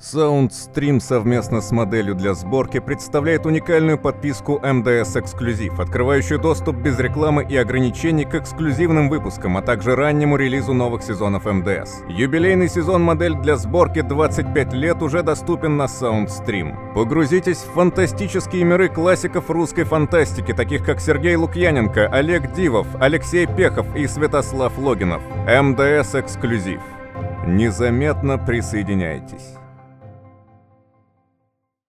SoundStream совместно с моделью для сборки представляет уникальную подписку MDS Эксклюзив, открывающую доступ без рекламы и ограничений к эксклюзивным выпускам, а также раннему релизу новых сезонов МДС. Юбилейный сезон модель для сборки 25 лет уже доступен на SoundStream. Погрузитесь в фантастические миры классиков русской фантастики, таких как Сергей Лукьяненко, Олег Дивов, Алексей Пехов и Святослав Логинов. МДС Эксклюзив. Незаметно присоединяйтесь.